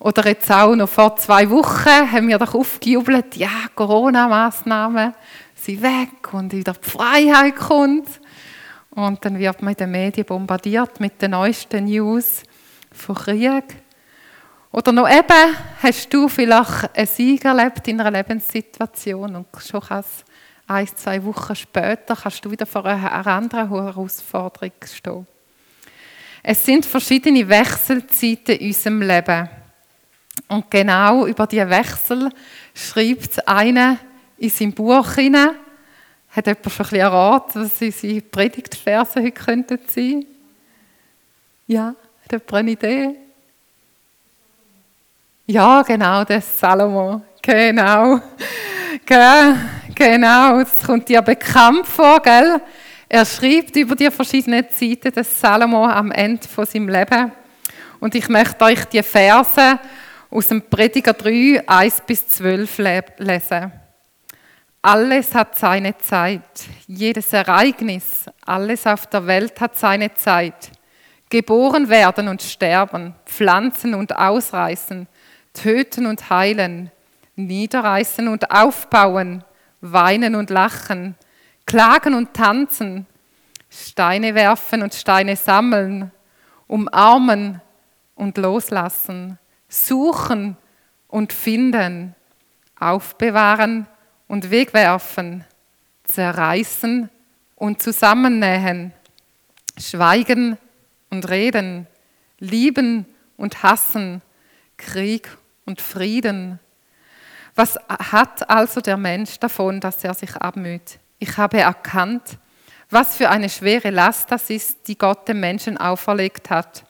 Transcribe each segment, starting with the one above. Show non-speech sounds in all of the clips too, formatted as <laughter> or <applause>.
Oder jetzt auch noch vor zwei Wochen haben wir doch aufgejubelt, ja, Corona-Massnahmen sind weg und wieder die Freiheit kommt. Und dann wird man in den Medien bombardiert mit den neuesten News von Krieg. Oder noch eben, hast du vielleicht einen Sieg erlebt in einer Lebenssituation und schon ein, zwei Wochen später kannst du wieder vor einer anderen Herausforderung stehen. Es sind verschiedene Wechselzeiten in unserem Leben. Und genau über diese Wechsel schreibt einer in seinem Buch hinein. Hat jemand schon ein erraten, was unsere Predigtverse heute könnten sein? Ja, hat jemand eine Idee? Ja, genau, das Salomo. Genau. Genau, das kommt dir bekannt vor, gell? Er schreibt über die verschiedenen Zeiten des Salomo am Ende von seinem Leben. Und ich möchte euch die Verse aus dem Prediger 3, 1 bis 12 lesen. Alles hat seine Zeit, jedes Ereignis, alles auf der Welt hat seine Zeit. Geboren werden und sterben, pflanzen und ausreißen, töten und heilen, niederreißen und aufbauen, weinen und lachen, klagen und tanzen, Steine werfen und Steine sammeln, umarmen und loslassen, suchen und finden, aufbewahren und wegwerfen, zerreißen und zusammennähen, schweigen und reden, lieben und hassen, Krieg und Frieden. Was hat also der Mensch davon, dass er sich abmüht? Ich habe erkannt, was für eine schwere Last das ist, die Gott dem Menschen auferlegt hat.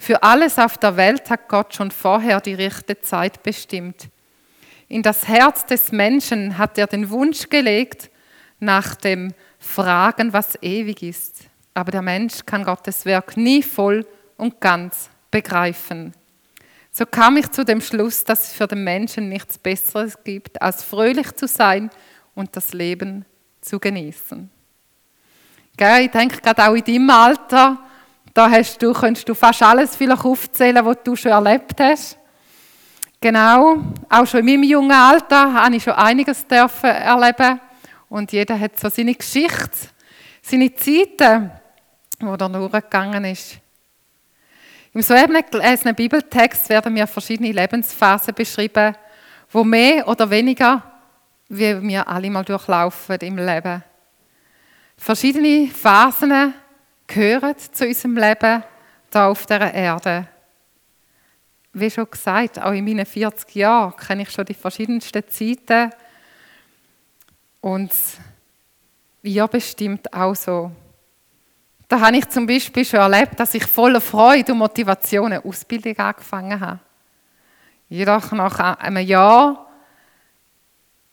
Für alles auf der Welt hat Gott schon vorher die rechte Zeit bestimmt. In das Herz des Menschen hat er den Wunsch gelegt nach dem Fragen, was ewig ist. Aber der Mensch kann Gottes Werk nie voll und ganz begreifen. So kam ich zu dem Schluss, dass es für den Menschen nichts Besseres gibt, als fröhlich zu sein und das Leben zu genießen. Ich denke gerade auch in deinem Alter, da hast du, könntest du fast alles vielleicht aufzählen, was du schon erlebt hast. Genau, auch schon in meinem jungen Alter habe ich schon einiges dürfen erleben und jeder hat so seine Geschichte, seine Zeiten, wo er nur gegangen ist. Im soeben gelesenen Bibeltext werden mir verschiedene Lebensphasen beschrieben, wo mehr oder weniger wie wir alle mal durchlaufen im Leben. Verschiedene Phasen gehören zu unserem Leben hier auf der Erde. Wie schon gesagt, auch in meinen 40 Jahren kenne ich schon die verschiedensten Zeiten und wir bestimmt auch so. Da habe ich zum Beispiel schon erlebt, dass ich voller Freude und Motivation eine Ausbildung angefangen habe. Jedoch nach einem Jahr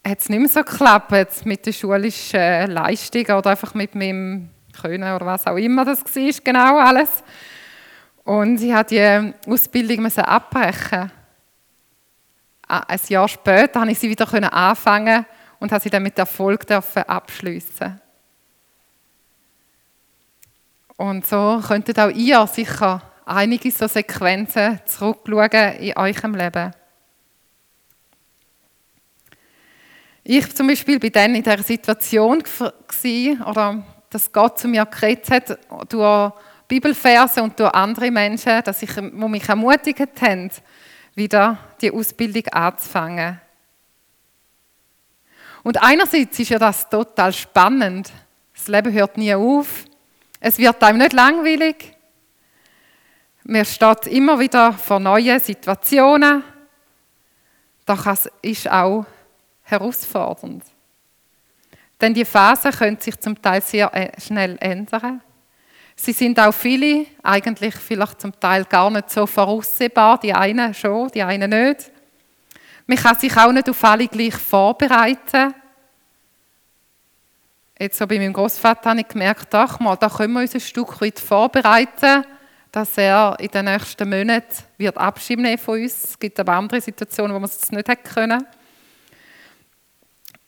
hat es nicht mehr so geklappt mit der schulischen Leistung oder einfach mit meinem Können oder was auch immer das war, genau alles. Und ich musste die Ausbildung abbrechen. Ein Jahr später konnte ich sie wieder anfangen und habe sie dann mit Erfolg abschließen. Und so könntet auch ihr sicher einige so Sequenzen zurückschauen in eurem Leben. Ich zum Beispiel bin dann in der Situation oder dass Gott zu mir geredet hat durch Bibelverse und durch andere Menschen, dass ich, wo mich ermutigt haben, wieder die Ausbildung anzufangen. Und einerseits ist ja das total spannend. Das Leben hört nie auf. Es wird einem nicht langweilig. Man steht immer wieder vor neuen Situationen. Doch es ist auch herausfordernd. Denn die Phasen können sich zum Teil sehr äh, schnell ändern. Sie sind auch viele, eigentlich vielleicht zum Teil gar nicht so voraussehbar. Die einen schon, die einen nicht. Man kann sich auch nicht auf alle gleich vorbereiten. Jetzt so bei meinem Großvater habe ich gemerkt, ach mal, da können wir uns ein Stück weit vorbereiten, dass er in den nächsten Monaten wird Abschied nehmen von uns. Es gibt aber andere Situationen, wo man es nicht hätte können.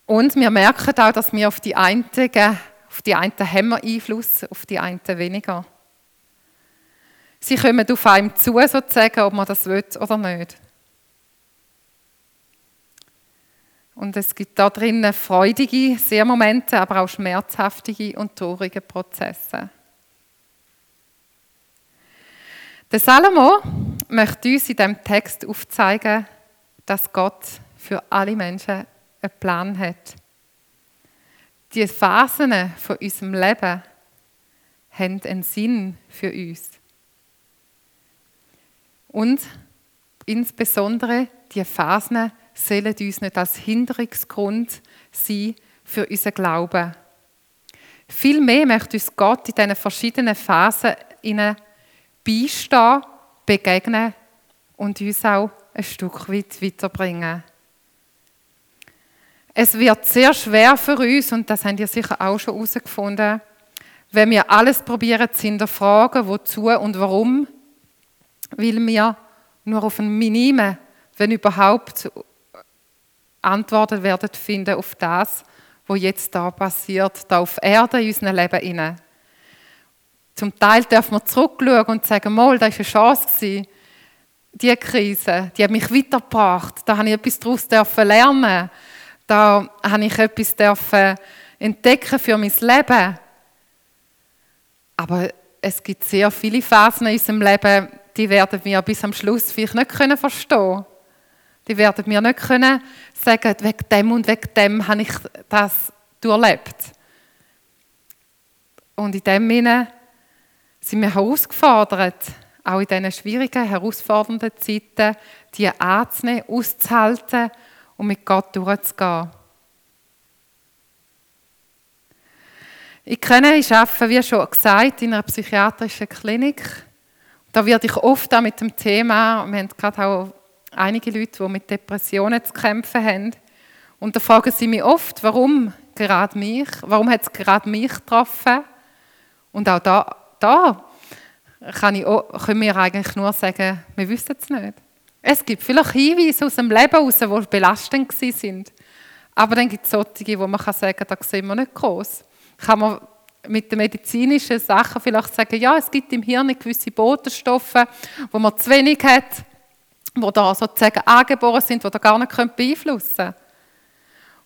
Und wir merken auch, dass wir auf die einen, auf die einen haben wir Einfluss, auf die einen weniger. Sie kommen auf einem zu, sozusagen, ob man das will oder nicht. Und es gibt da drinnen freudige sehr Momente, aber auch schmerzhaftige und traurige Prozesse. Der Salomo möchte uns in diesem Text aufzeigen, dass Gott für alle Menschen einen Plan hat. Die Phasen von unserem Leben haben einen Sinn für uns. Und insbesondere die Phasen sollen uns nicht als Hinderungsgrund sein für unseren Glauben. Vielmehr möchte uns Gott in diesen verschiedenen Phasen beistehen, begegnen und uns auch ein Stück weit weiterbringen. Es wird sehr schwer für uns, und das habt ihr sicher auch schon herausgefunden, wenn wir alles probieren zu hinterfragen, wozu und warum, weil wir nur auf ein Minime, wenn überhaupt, Antworten werden finden auf das, was jetzt da passiert, da auf Erde in unserem Leben inne. Zum Teil dürfen wir zurückschauen und sagen, mal, das war eine Chance diese Krise, die hat mich weitergebracht. Da habe ich etwas daraus lernen. Da habe ich etwas entdecken für mein Leben. Aber es gibt sehr viele Phasen in unserem Leben, die werden wir bis am Schluss vielleicht nicht können verstehen Die werden wir nicht können sagen, wegen dem und wegen dem habe ich das durchlebt. Und in dem Sinne sind wir herausgefordert, auch in diesen schwierigen, herausfordernden Zeiten, die anzunehmen, auszuhalten und mit Gott durchzugehen. Ich kenne, ich arbeite, wie schon gesagt, in einer psychiatrischen Klinik. Da werde ich oft auch mit dem Thema, wir haben gerade auch einige Leute, die mit Depressionen zu kämpfen haben. Und da fragen sie mich oft, warum gerade mich? Warum hat es gerade mich getroffen? Und auch da, da kann ich können wir eigentlich nur sagen, wir wissen es nicht. Es gibt vielleicht Hinweise aus dem Leben heraus, die belastend sind. Aber dann gibt es solche, wo man sagen kann, da sehen wir nicht groß kann man mit den medizinischen Sachen vielleicht sagen, ja, es gibt im Hirn gewisse Botenstoffe, wo man zu wenig hat, wo da sozusagen angeboren sind, die da gar nicht beeinflussen können.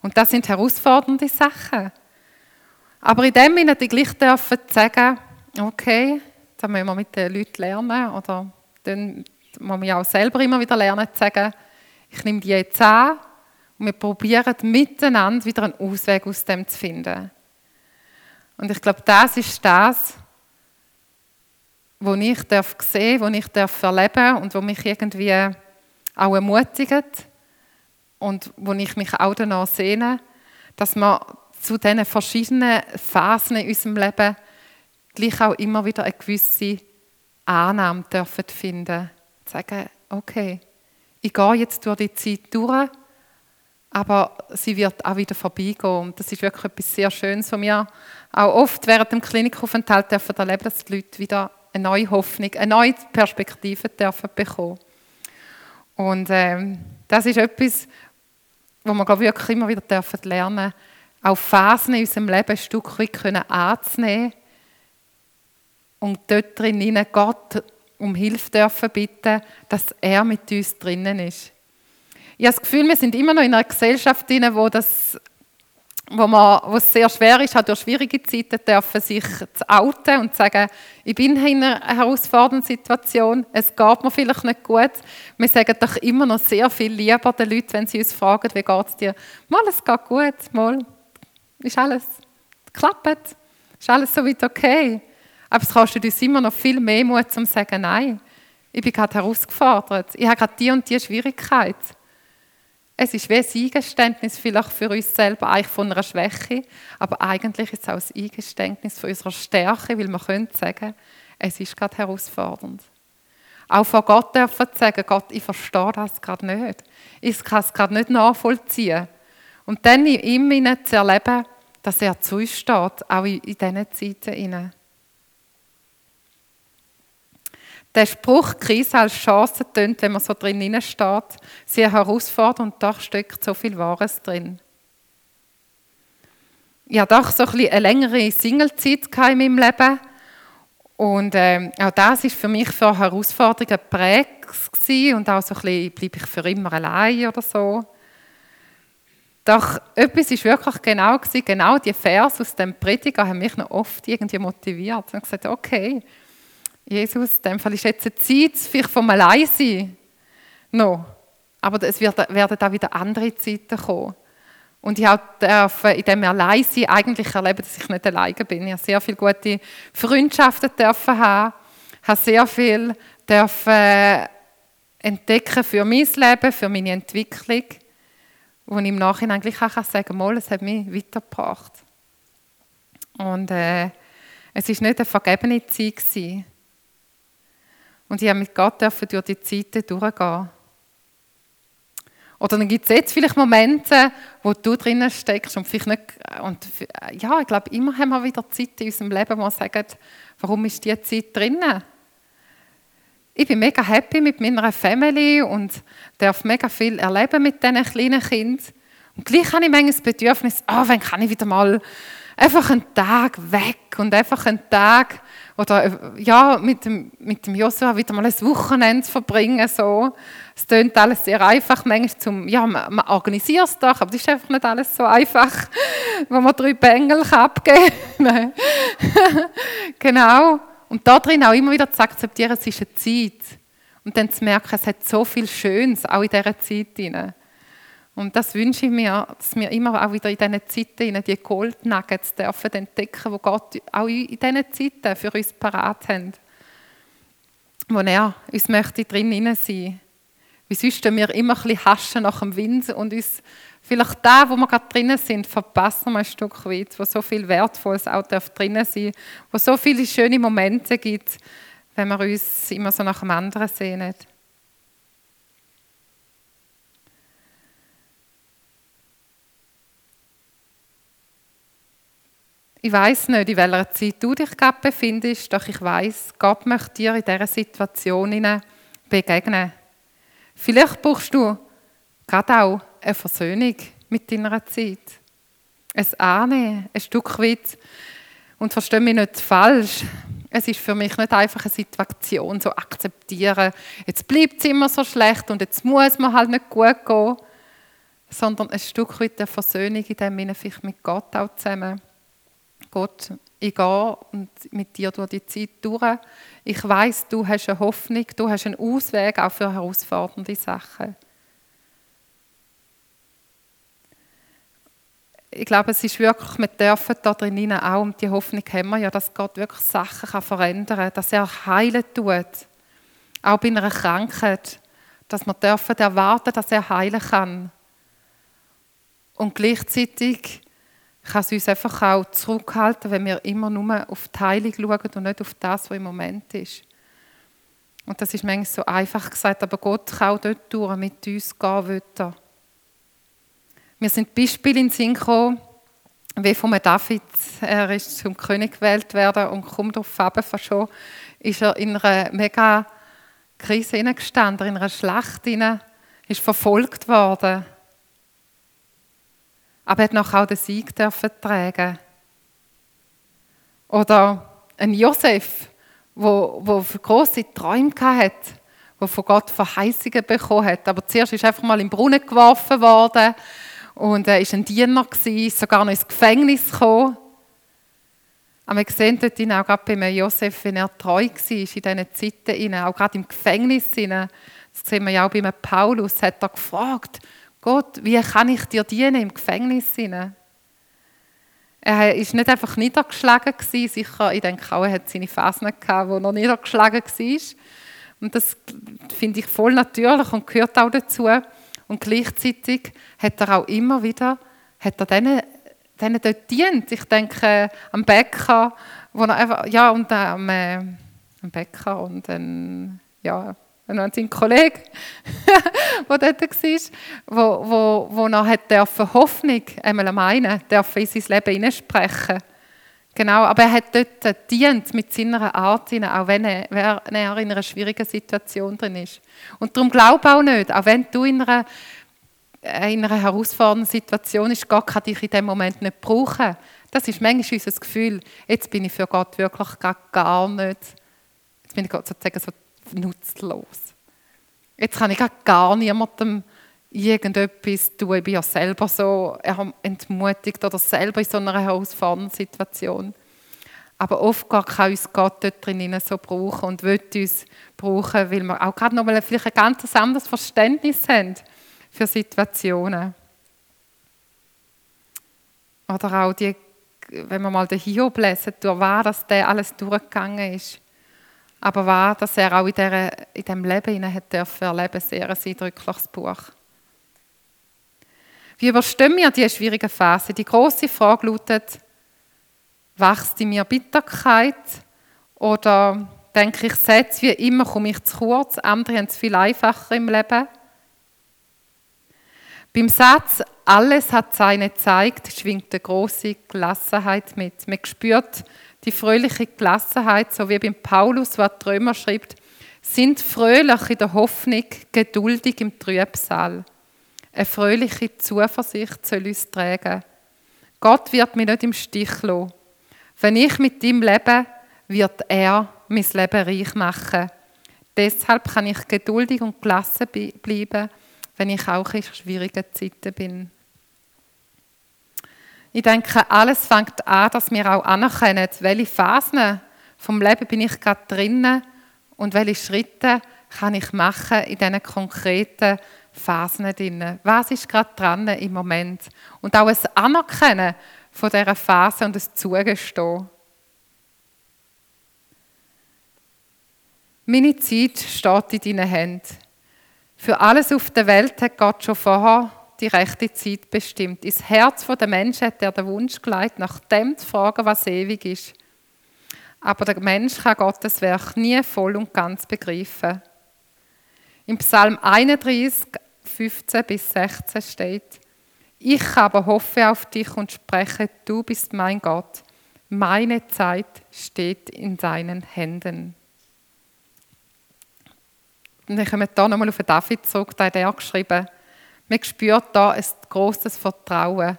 Und das sind herausfordernde Sachen. Aber in dem Sinne, die gleich dürfen sagen, okay, da müssen wir mit den Leuten lernen, oder dann muss man auch selber immer wieder lernen zu sagen, ich nehme die jetzt an und wir probieren miteinander wieder einen Ausweg aus dem zu finden. Und ich glaube, das ist das, was ich darf sehen, was ich darf erleben und was mich irgendwie auch ermutigt und wo ich mich auch danach sehne, dass wir zu diesen verschiedenen Phasen in unserem Leben gleich auch immer wieder eine gewisse Annahme dürfen finden. Sagen, okay, ich gehe jetzt durch die Zeit durch, aber sie wird auch wieder vorbeigehen. Und das ist wirklich etwas sehr Schönes von mir auch oft während dem Klinikaufenthalt dürfen erleben, dass die Leute wieder eine neue Hoffnung, eine neue Perspektive dürfen bekommen. Und ähm, das ist etwas, wo wir wirklich immer wieder dürfen lernen, auch Phasen in unserem Leben ein Stück weit anzunehmen und dort drin Gott um Hilfe dürfen bitten, dass er mit uns drinnen ist. Ich habe das Gefühl, wir sind immer noch in einer Gesellschaft drin, wo das wo, man, wo es sehr schwer ist, hat durch schwierige Zeiten dürfen sich zu outen und zu sagen, ich bin in einer herausfordernden Situation, es geht mir vielleicht nicht gut. Wir sagen doch immer noch sehr viel lieber den Leuten, wenn sie uns fragen, wie geht es dir? Mal, es geht gut, mal, ist alles, klappt, ist alles so weit okay. Aber es kostet uns immer noch viel mehr Mut, um zu sagen, nein, ich bin gerade herausgefordert, ich habe gerade die und die Schwierigkeit. Es ist wie ein Eingeständnis vielleicht für uns selber eigentlich von einer Schwäche, aber eigentlich ist es auch ein Eingeständnis von unserer Stärke, weil man könnte sagen, es ist gerade herausfordernd. Auch vor Gott dürfen sagen, Gott, ich verstehe das gerade nicht. Ich kann es gerade nicht nachvollziehen. Und dann in ihm zu erleben, dass er zu uns steht, auch in diesen Zeiten. Der Spruch, Krise als Chance, tönt, wenn man so drin steht, sehr herausfordernd und doch steckt so viel Wahres drin. Ich hatte doch so ein eine längere Singlezeit in meinem Leben Und äh, auch das ist für mich für Herausforderungen geprägt und auch so ein bisschen, bleibe ich für immer allein oder so. Doch etwas ist wirklich genau gewesen, genau die Vers aus dem Prediger haben mich noch oft irgendwie motiviert. Habe gesagt, okay, Jesus, in dem Fall ist jetzt eine Zeit vielleicht vom Alleinsein noch. Aber es werden da wieder andere Zeiten kommen. Und ich darf in dem Alleinsein eigentlich erleben, dass ich nicht alleine bin. Ich habe sehr viele gute Freundschaften dürfen haben, habe sehr viel dürfen entdecken für mein Leben, für meine Entwicklung, wo ich im Nachhinein eigentlich auch sagen kann, es hat mich weitergebracht. Und äh, es war nicht eine vergebene Zeit. Gewesen. Und ich habe mit Gott durch die Zeiten durchgehen. Oder dann gibt es jetzt vielleicht Momente, wo du drinnen steckst und vielleicht nicht, und ja, ich glaube, immer haben wir wieder Zeit in unserem Leben, wo wir sagen, warum ist diese Zeit drinnen? Ich bin mega happy mit meiner Family und darf mega viel erleben mit diesen kleinen Kindern. Und gleich habe ich manchmal Bedürfnis, oh, wann kann ich wieder mal einfach einen Tag weg und einfach einen Tag oder äh, ja, mit dem, mit dem Joshua wieder mal ein Wochenende verbringen. So. Es klingt alles sehr einfach, manchmal zum, ja, man, man organisiert es doch, aber das ist einfach nicht alles so einfach, <laughs> wo man drei Bengel abgeben kann. <laughs> <laughs> genau. Und da drin auch immer wieder zu akzeptieren, es ist eine Zeit. Und dann zu merken, es hat so viel Schönes, auch in dieser Zeit. Drin. Und das wünsche ich mir, dass wir immer auch wieder in diesen Zeiten die Gold Nuggets dürfen entdecken, wo Gott auch in diesen Zeiten für uns parat hat. Wo er uns möchte drin sein. Wie sonst wir immer ein bisschen haschen nach dem Wind und uns vielleicht da, wo wir gerade drinnen sind, verpassen wir ein Stück weit, wo so viel Wertvolles auch drinnen sein wo so viele schöne Momente gibt, wenn wir uns immer so nach dem anderen sehnen. Ich weiß nicht, in welcher Zeit du dich gerade befindest, doch ich weiß, Gott möchte dir in dieser Situation begegnen. Vielleicht brauchst du gerade auch eine Versöhnung mit deiner Zeit. Ein Annehmen, ein Stück weit. Und verstehe mich nicht falsch. Es ist für mich nicht einfach eine Situation, so akzeptieren, jetzt bleibt es immer so schlecht und jetzt muss man halt nicht gut gehen, sondern ein Stück weit der Versöhnung in dem Sinne vielleicht mit Gott auch zusammen. Gott, ich gehe und mit dir durch die Zeit durch. Ich weiß, du hast eine Hoffnung, du hast einen Ausweg auch für herausfordernde Sachen. Ich glaube, es ist wirklich, wir dürfen da drinnen auch, und die Hoffnung haben wir ja, dass Gott wirklich Sachen kann verändern kann, dass er heilen tut. Auch bei einer Krankheit. Dass wir dürfen erwarten, dass er heilen kann. Und gleichzeitig kann es uns einfach auch zurückhalten, wenn wir immer nur auf die Heilung schauen und nicht auf das, was im Moment ist. Und das ist manchmal so einfach gesagt, aber Gott kann auch dort durch mit uns gehen wollen. Wir sind Beispiele in den Sinn gekommen, wie von David, er ist zum König gewählt worden und kommt auf Faben schon, ist er in einer mega Krise hineingestanden, in einer Schlacht hinein, ist verfolgt worden aber er hat noch auch den Sieg tragen. Oder ein Josef, wo große Träume hatte, wo von Gott Verheißungen bekommen hat. Aber zuerst ist er einfach mal im Brunnen geworfen worden und er ist ein Diener gewesen, sogar noch ins Gefängnis gekommen. Aber wir sehen dort auch gerade bei Josef, wenn er treu war in diesen Zeiten, auch gerade im Gefängnis. Das sehen wir ja auch bei Paulus, hat er gefragt, Gott, wie kann ich dir dienen im Gefängnis? Er war nicht einfach niedergeschlagen, sicher, ich denke auch, er hat seine Phasen gehabt, wo er niedergeschlagen war. Und das finde ich voll natürlich und gehört auch dazu. Und gleichzeitig hat er auch immer wieder, hat er denen, denen dort dient. Ich denke am Bäcker, wo er einfach, ja, und am, äh, am Bäcker und dann, ja, noch sein Kollege, der dort war, wo, wo, wo noch hat dürfen Hoffnung einmal am einen dürfen in sein Leben hineinsprechen. Genau, aber er hat dort dient mit seiner Art, auch wenn er, wenn er in einer schwierigen Situation drin ist. Und darum glaube auch nicht, auch wenn du in einer, in einer herausfordernden Situation bist, Gott kann dich in dem Moment nicht brauchen. Das ist manchmal unser Gefühl, jetzt bin ich für Gott wirklich gar nicht, jetzt bin ich sozusagen so nutzlos. Jetzt kann ich gar niemandem irgendetwas tun. Ich bin ja selber so entmutigt oder selber in so einer herausfordernden Situation. Aber oft kann uns Gott dort drinnen so brauchen und will uns brauchen, weil wir auch gerade noch mal vielleicht ein ganz anderes Verständnis haben für Situationen. Oder auch die, wenn wir mal den Hiob lesen, durch was der alles durchgegangen ist. Aber war, dass er auch in, dieser, in diesem Leben hat dürfen erleben, sehr ein eindrückliches Buch. Wie überstehen wir diese schwierige Phase? Die große Frage lautet, wächst in mir Bitterkeit oder denke ich, Sätze wie immer komme ich zu kurz, andere haben es viel einfacher im Leben. Beim Satz «Alles hat seine Zeit» schwingt eine große Gelassenheit mit. Man spürt die fröhliche Gelassenheit, so wie beim Paulus, was die Römer schreibt, sind fröhlich in der Hoffnung, geduldig im Trübsal. Eine fröhliche Zuversicht soll uns tragen. Gott wird mich nicht im Stich lassen. Wenn ich mit ihm lebe, wird er mein Leben reich machen. Deshalb kann ich geduldig und gelassen bleiben, wenn ich auch in schwierigen Zeiten bin. Ich denke, alles fängt an, dass wir auch anerkennen, welche Phasen vom Leben bin ich gerade drinnen und welche Schritte kann ich machen in diesen konkreten Phasen drin. Was ist gerade dran im Moment? Und auch ein Anerkennen von dieser Phase und ein Zugestehen. Meine Zeit steht in deinen Händen. Für alles auf der Welt hat Gott schon vorher die rechte Zeit bestimmt. Ins Herz der Menschen hat er den Wunsch gelegt, nach dem zu fragen, was ewig ist. Aber der Mensch kann Gottes Werk nie voll und ganz begreifen. Im Psalm 31, 15 bis 16 steht, ich aber hoffe auf dich und spreche, du bist mein Gott. Meine Zeit steht in deinen Händen. Und ich komme hier nochmal auf David zurück, da hat er geschrieben, man spürt da ein großes Vertrauen,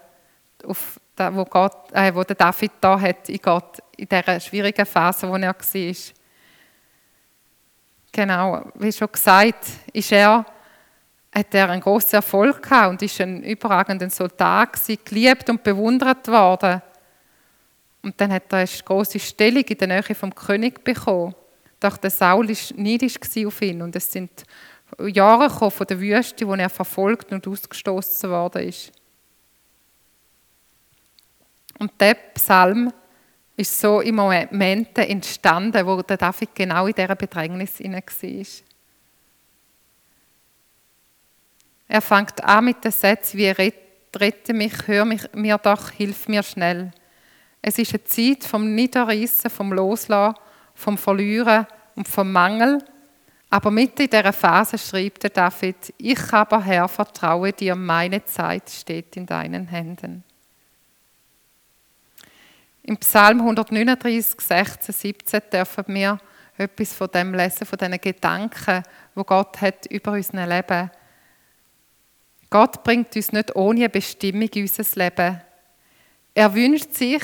auf das, wo, Gott, äh, wo der David da hat in Gott, in dieser schwierigen Phase, wo er war. Genau, wie schon gesagt, ist er, hat er einen großen Erfolg gehabt und ist ein überragender Soldat gewesen, geliebt und bewundert worden. Und dann hat er eine große Stellung in der Nähe vom König bekommen. Doch der Saul war neidisch auf ihn und es sind Jahre von der Wüste, wo er verfolgt und ausgestoßen worden ist. Und der Psalm ist so im Moment entstanden, wo der David genau in dieser Bedrängnis war. Er fängt an mit den Sätzen wie «Rette mich, hör mich, mir doch, hilf mir schnell». Es ist eine Zeit vom Niederreissen, vom Loslassen, vom Verlieren und vom Mangel – aber mitten in dieser Phase schreibt der David, ich aber Herr, vertraue dir, meine Zeit steht in deinen Händen. Im Psalm 139, 16, 17 dürfen wir etwas von dem lesen, von diesen Gedanken, wo Gott hat über unser Leben. Gott bringt uns nicht ohne Bestimmung in unser Leben. Er wünscht sich,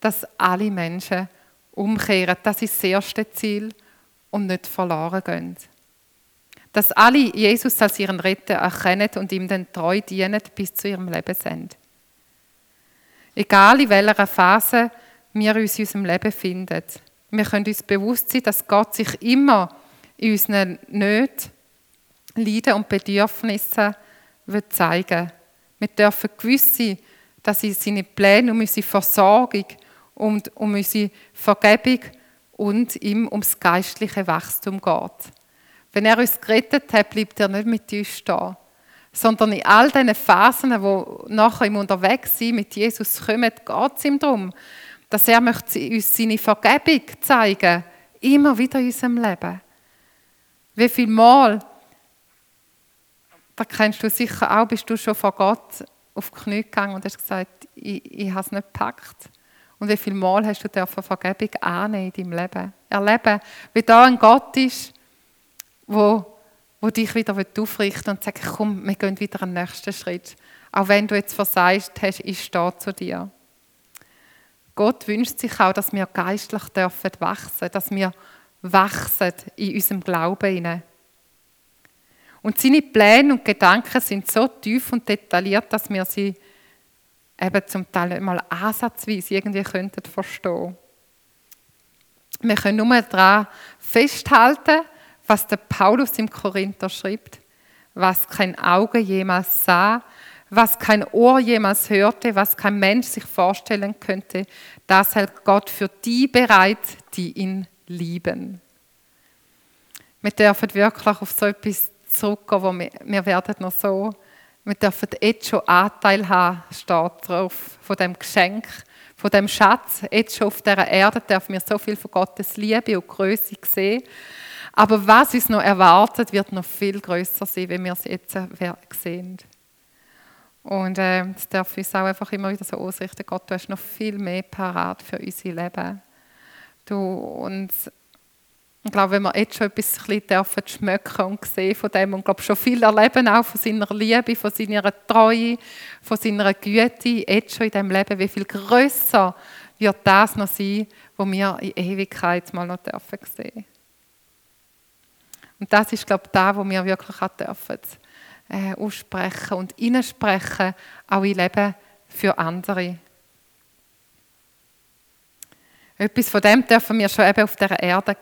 dass alle Menschen umkehren. Das ist das erste Ziel und nicht verloren gehen. Dass alle Jesus als ihren Retter erkennen und ihm dann treu dienen bis zu ihrem Lebensende. Egal in welcher Phase wir uns in unserem Leben finden, wir können uns bewusst sein, dass Gott sich immer in unseren Nöten, Leiden und Bedürfnissen zeigen will. Wir dürfen gewiss sein, dass in seine Pläne um unsere Versorgung und um unsere Vergebung und ihm ums geistliche Wachstum geht. Wenn er uns gerettet hat, bleibt er nicht mit uns stehen, sondern in all diesen Phasen, wo nachher im Unterwegssein mit Jesus kommen, geht es ihm darum, dass er möchte uns seine Vergebung zeigen immer wieder in unserem Leben. Wie viel Mal, da kennst du sicher auch, bist du schon vor Gott auf die Knie gegangen und hast gesagt, ich, ich habe es nicht gepackt. Und wie viel Mal hast du dürfen Vergebung annehmen in deinem Leben? Erleben, wie da ein Gott ist, wo, wo dich wieder aufrichten und sagt, komm, wir gehen wieder einen nächsten Schritt. Auch wenn du jetzt versagt hast, ich stehe zu dir. Gott wünscht sich auch, dass wir geistlich dürfen wachsen, dass wir wachsen in unserem Glauben. Und seine Pläne und Gedanken sind so tief und detailliert, dass wir sie eben zum Teil nicht mal ansatzweise irgendwie könnten verstehen. Wir können nur daran festhalten, was der Paulus im Korinther schreibt, was kein Auge jemals sah, was kein Ohr jemals hörte, was kein Mensch sich vorstellen könnte, das hält Gott für die bereit, die ihn lieben. Wir dürfen wirklich auf so etwas zurückgehen, wo wir, wir werden noch so, wir dürfen jetzt schon Anteil haben, steht drauf, von dem Geschenk, von dem Schatz. Jetzt schon auf dieser Erde dürfen wir so viel von Gottes Liebe und Größe sehen. Aber was uns noch erwartet, wird noch viel größer sein, wenn wir es jetzt sehen. Und äh, das darf uns auch einfach immer wieder so ausrichten, Gott, du hast noch viel mehr parat für unser Leben. Du, und ich glaube, wenn wir jetzt schon etwas ein dürfen schmecken und sehen von dem und glaube schon viel erleben auch von seiner Liebe, von seiner Treue, von seiner Güte, jetzt schon in diesem Leben, wie viel größer wird das noch sein, was wir in Ewigkeit mal noch dürfen sehen. Und das ist, glaube ich, da, wo wir wirklich auch dürfen äh, aussprechen und hineinsprechen, auch im Leben für andere. Etwas von dem dürfen wir schon eben auf der Erde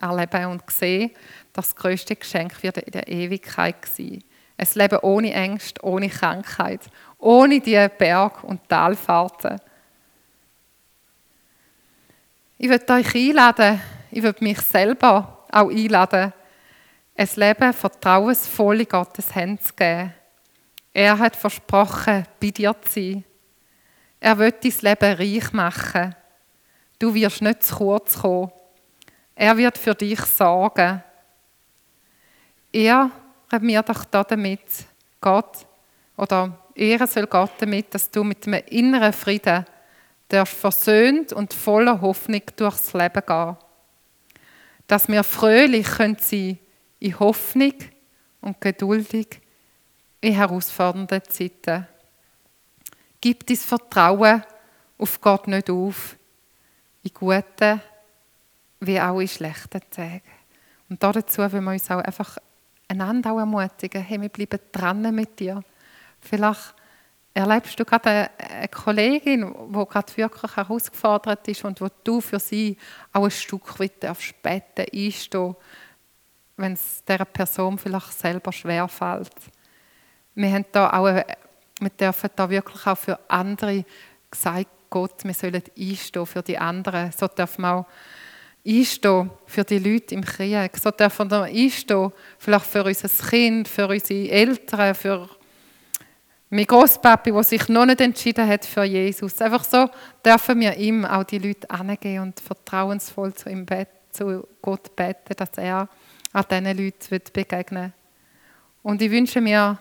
erleben und sehen, dass das größte Geschenk wird in der Ewigkeit sein. Ein Leben ohne Ängste, ohne Krankheit, ohne die Berg- und Talfahrten. Ich würde euch einladen, ich würde mich selber auch einladen, ein Leben vertrauensvoll in Gottes Hände zu geben. Er hat versprochen, bei dir zu sein. Er wird dein Leben reich machen. Du wirst nicht zu kurz kommen. Er wird für dich sorgen. Er hat mir doch damit, Gott, oder er soll Gott damit, dass du mit einem inneren Frieden darfst versöhnt und voller Hoffnung durchs Leben gehen. Dass wir fröhlich sein können in Hoffnung und geduldig in herausfordernden Zeiten. Gib dein Vertrauen auf Gott nicht auf in guten wie auch in schlechten Tagen. Und dazu wollen wir uns auch einfach einander auch ermutigen, hey, wir bleiben dran mit dir. Vielleicht erlebst du gerade eine Kollegin, die gerade wirklich herausgefordert ist und wo du für sie auch ein Stück weit darfst beten, einstehen, wenn es dieser Person vielleicht selber schwerfällt. Wir haben da auch, wir dürfen da wirklich auch für andere gesagt, Gott, wir sollen einstehen für die anderen. So dürfen wir auch einstehen für die Leute im Krieg. So dürfen wir einstehen, vielleicht für unser Kind, für unsere Eltern, für mein Großpapi, der sich noch nicht entschieden hat für Jesus. Einfach so dürfen wir ihm auch die Leute angehen und vertrauensvoll zu, ihm beten, zu Gott beten, dass er an diesen Leuten begegnen wird. Und ich wünsche mir,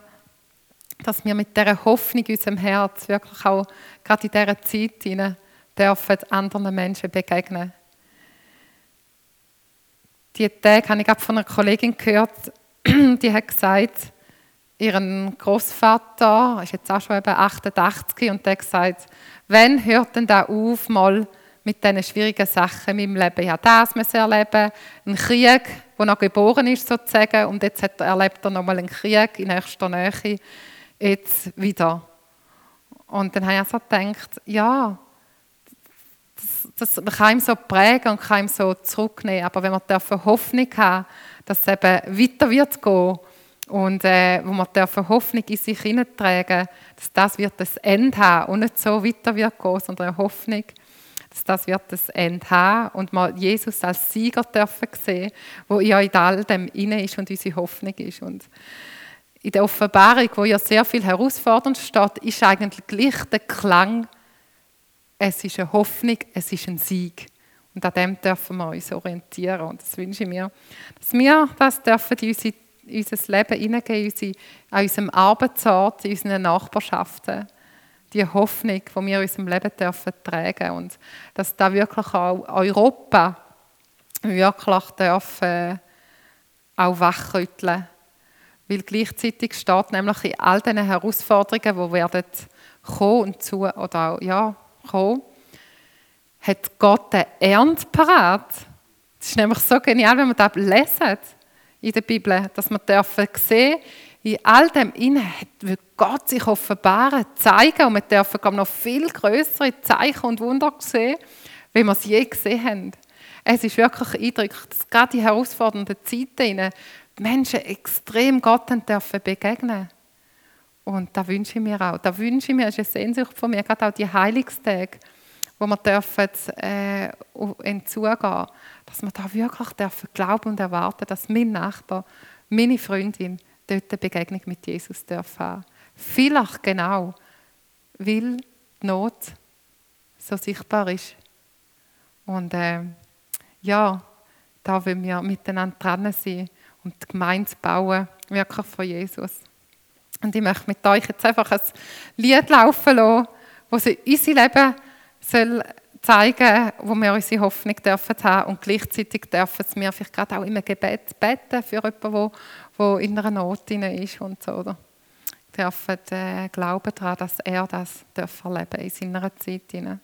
dass wir mit dieser Hoffnung in unserem Herz wirklich auch gerade in dieser Zeit hinein dürfen anderen Menschen begegnen. Die Tage habe ich von einer Kollegin gehört, <clears throat> die hat gesagt, ihren Großvater ist jetzt auch schon eben 88 und der hat gesagt, wann hört denn da auf, mal mit diesen schwierigen Sachen in meinem Leben? Ich habe das müssen erleben, einen Krieg, der noch geboren ist sozusagen, und jetzt hat er, erlebt er nochmal einen Krieg in nächster Nähe jetzt wieder. Und dann habe ich also gedacht, ja, das, das kann ihm so prägen und kann ihm so zurücknehmen. Aber wenn dafür Hoffnung haben, dass es eben weiter wird gehen und äh, wo dürfen Hoffnung in sich hineintragen, dass das wird das Ende haben und nicht so weiter wird gehen, sondern eine Hoffnung, dass das wird das Ende haben und man Jesus als Sieger dürfen sehen, ja in all dem inne ist und unsere Hoffnung ist. Und in der Offenbarung, wo ja sehr viel herausfordernd steht, ist eigentlich gleich der Klang, es ist eine Hoffnung, es ist ein Sieg. Und an dem dürfen wir uns orientieren. Und das wünsche ich mir, dass wir das dürfen in, unsere, in unser Leben hineingehen, an unserem Arbeitsort, in unseren Nachbarschaften. Die Hoffnung, die wir in unserem Leben dürfen tragen und dass da wirklich auch Europa wirklich dürfen auch wachrütteln weil gleichzeitig steht nämlich in all diesen Herausforderungen, die werden kommen und zu oder auch, ja, kommen, hat Gott eine Ernte parat. Das ist nämlich so genial, wenn man das lesen in der Bibel, dass man dürfen sehen, in all dem Innen wird Gott sich offenbaren, zeigen und wir dürfen noch viel größere Zeichen und Wunder sehen, wie wir es je gesehen haben. Es ist wirklich eindrücklich, dass gerade die herausfordernden Zeiten Menschen extrem Gott dürfen begegnen Und da wünsche ich mir auch. Da wünsche ich mir, das ist eine Sehnsucht von mir, gerade auch die Heiligstage, wo wir dürfen äh, hinzugehen, dass wir da wirklich dürfen glauben und erwarten, dass mein Nachbar, meine Freundin dort eine Begegnung mit Jesus dürfen. Vielleicht genau, weil die Not so sichtbar ist. Und äh, ja, da wollen wir miteinander dran sein und die Gemeinde bauen, wirklich von Jesus. Und ich möchte mit euch jetzt einfach ein Lied laufen lassen, das unser Leben soll zeigen wo wir unsere Hoffnung dürfen haben und gleichzeitig dürfen wir vielleicht gerade auch im Gebet beten für jemanden, der in einer Not ist und so. Oder? Dürfen äh, glauben daran, dass er das darf in seiner Zeit. Hinein.